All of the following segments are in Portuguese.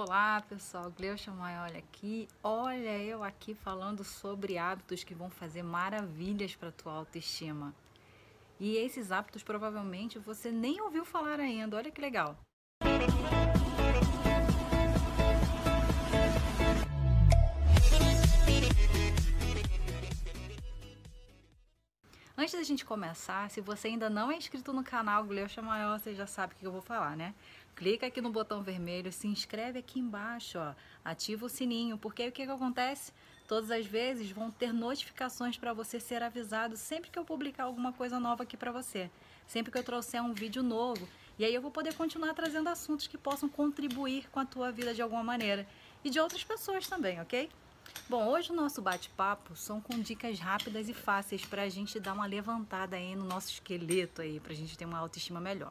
Olá pessoal, Gleucha Maioli aqui. Olha eu aqui falando sobre hábitos que vão fazer maravilhas para tua autoestima. E esses hábitos provavelmente você nem ouviu falar ainda. Olha que legal. Antes da gente começar, se você ainda não é inscrito no canal Gleucha Maior, você já sabe o que eu vou falar, né? Clica aqui no botão vermelho, se inscreve aqui embaixo, ó, ativa o sininho, porque aí o que, que acontece? Todas as vezes vão ter notificações para você ser avisado sempre que eu publicar alguma coisa nova aqui para você, sempre que eu trouxer um vídeo novo. E aí eu vou poder continuar trazendo assuntos que possam contribuir com a tua vida de alguma maneira e de outras pessoas também, ok? Bom, hoje o nosso bate-papo são com dicas rápidas e fáceis para a gente dar uma levantada aí no nosso esqueleto aí, para a gente ter uma autoestima melhor.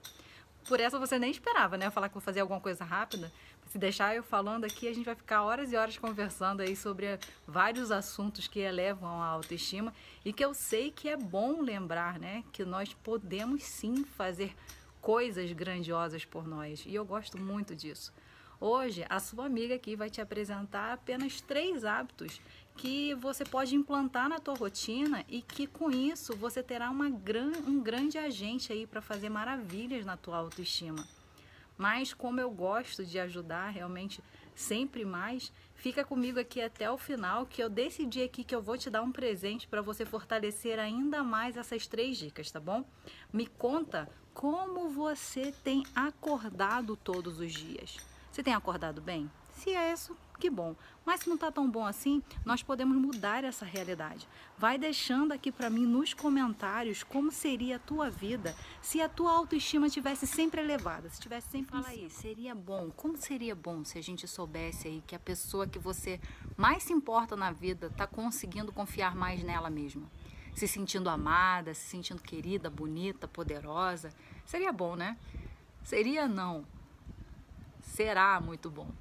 Por essa você nem esperava, né? Eu falar que vou fazer alguma coisa rápida. Se deixar eu falando aqui, a gente vai ficar horas e horas conversando aí sobre vários assuntos que elevam a autoestima e que eu sei que é bom lembrar, né? Que nós podemos sim fazer coisas grandiosas por nós. E eu gosto muito disso. Hoje, a sua amiga aqui vai te apresentar apenas três hábitos que você pode implantar na tua rotina e que com isso você terá uma gran, um grande agente aí para fazer maravilhas na tua autoestima. Mas como eu gosto de ajudar realmente sempre mais, fica comigo aqui até o final que eu decidi aqui que eu vou te dar um presente para você fortalecer ainda mais essas três dicas, tá bom? Me conta como você tem acordado todos os dias. Você tem acordado bem? Se é isso, que bom. Mas se não está tão bom assim, nós podemos mudar essa realidade. Vai deixando aqui para mim nos comentários como seria a tua vida se a tua autoestima tivesse sempre elevada, se tivesse sempre Fala aí, seria bom. Como seria bom se a gente soubesse aí que a pessoa que você mais se importa na vida está conseguindo confiar mais nela mesma? Se sentindo amada, se sentindo querida, bonita, poderosa. Seria bom, né? Seria não será muito bom.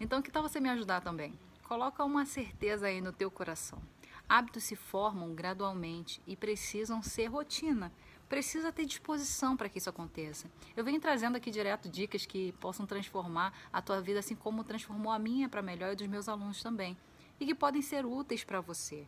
Então, que tal você me ajudar também? Coloca uma certeza aí no teu coração. Hábitos se formam gradualmente e precisam ser rotina. Precisa ter disposição para que isso aconteça. Eu venho trazendo aqui direto dicas que possam transformar a tua vida assim como transformou a minha para melhor e dos meus alunos também. E que podem ser úteis para você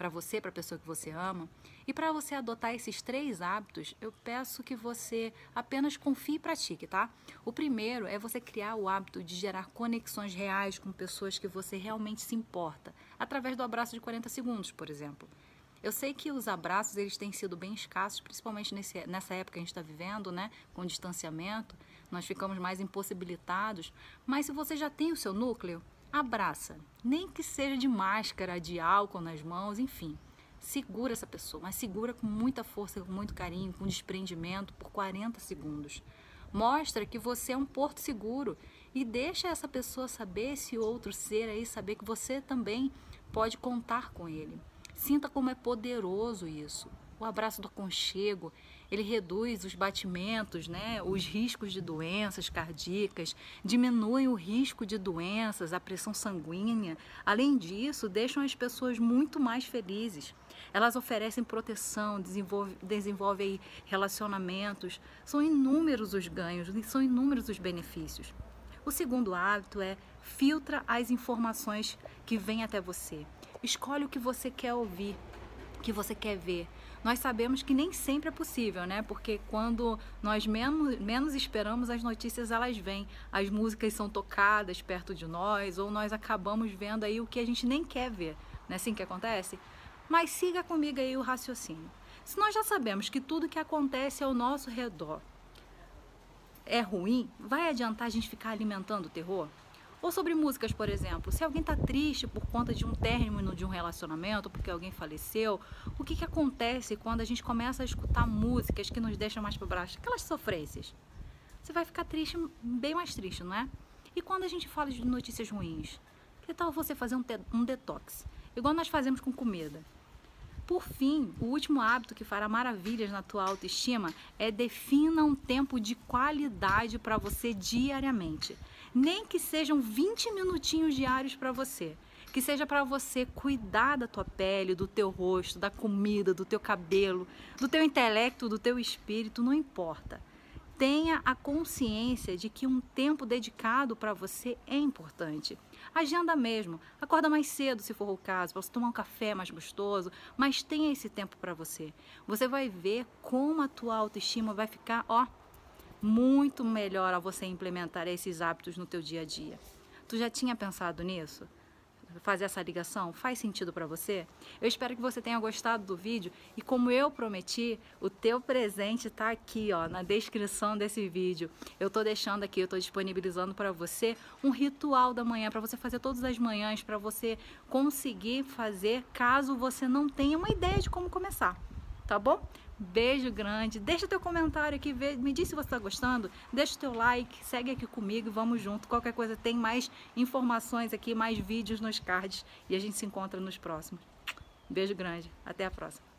para você, para a pessoa que você ama. E para você adotar esses três hábitos, eu peço que você apenas confie e pratique, tá? O primeiro é você criar o hábito de gerar conexões reais com pessoas que você realmente se importa, através do abraço de 40 segundos, por exemplo. Eu sei que os abraços eles têm sido bem escassos, principalmente nesse, nessa época que a gente está vivendo, né? Com distanciamento, nós ficamos mais impossibilitados. Mas se você já tem o seu núcleo, abraça, nem que seja de máscara, de álcool nas mãos, enfim. Segura essa pessoa, mas segura com muita força, com muito carinho, com desprendimento por 40 segundos. Mostra que você é um porto seguro e deixa essa pessoa saber, esse outro ser aí, saber que você também pode contar com ele. Sinta como é poderoso isso. O abraço do aconchego, ele reduz os batimentos, né, os riscos de doenças cardíacas, diminui o risco de doenças, a pressão sanguínea. Além disso, deixam as pessoas muito mais felizes. Elas oferecem proteção, desenvolvem desenvolve relacionamentos. São inúmeros os ganhos, são inúmeros os benefícios. O segundo hábito é filtra as informações que vêm até você. Escolhe o que você quer ouvir, que você quer ver. Nós sabemos que nem sempre é possível, né? Porque quando nós menos, menos esperamos, as notícias elas vêm. As músicas são tocadas perto de nós, ou nós acabamos vendo aí o que a gente nem quer ver. Não é assim que acontece? Mas siga comigo aí o raciocínio. Se nós já sabemos que tudo que acontece ao nosso redor é ruim, vai adiantar a gente ficar alimentando o terror? Ou sobre músicas, por exemplo. Se alguém está triste por conta de um término de um relacionamento, porque alguém faleceu, o que, que acontece quando a gente começa a escutar músicas que nos deixam mais para baixo? Aquelas sofrências. Você vai ficar triste, bem mais triste, não é? E quando a gente fala de notícias ruins? Que tal você fazer um, um detox? Igual nós fazemos com comida. Por fim, o último hábito que fará maravilhas na tua autoestima é defina um tempo de qualidade para você diariamente nem que sejam 20 minutinhos diários para você. Que seja para você cuidar da tua pele, do teu rosto, da comida, do teu cabelo, do teu intelecto, do teu espírito, não importa. tenha a consciência de que um tempo dedicado para você é importante. Agenda mesmo, acorda mais cedo se for o caso, para você tomar um café mais gostoso, mas tenha esse tempo para você. Você vai ver como a tua autoestima vai ficar, ó, muito melhor ao você implementar esses hábitos no teu dia a dia. Tu já tinha pensado nisso? fazer essa ligação? Faz sentido para você? Eu espero que você tenha gostado do vídeo e como eu prometi, o teu presente está aqui, ó, na descrição desse vídeo. Eu estou deixando aqui, eu estou disponibilizando para você um ritual da manhã para você fazer todas as manhãs, para você conseguir fazer caso você não tenha uma ideia de como começar. Tá bom? Beijo grande. Deixa teu comentário aqui, me diz se você está gostando. Deixa teu like, segue aqui comigo vamos junto. Qualquer coisa tem mais informações aqui, mais vídeos nos cards e a gente se encontra nos próximos. Beijo grande. Até a próxima.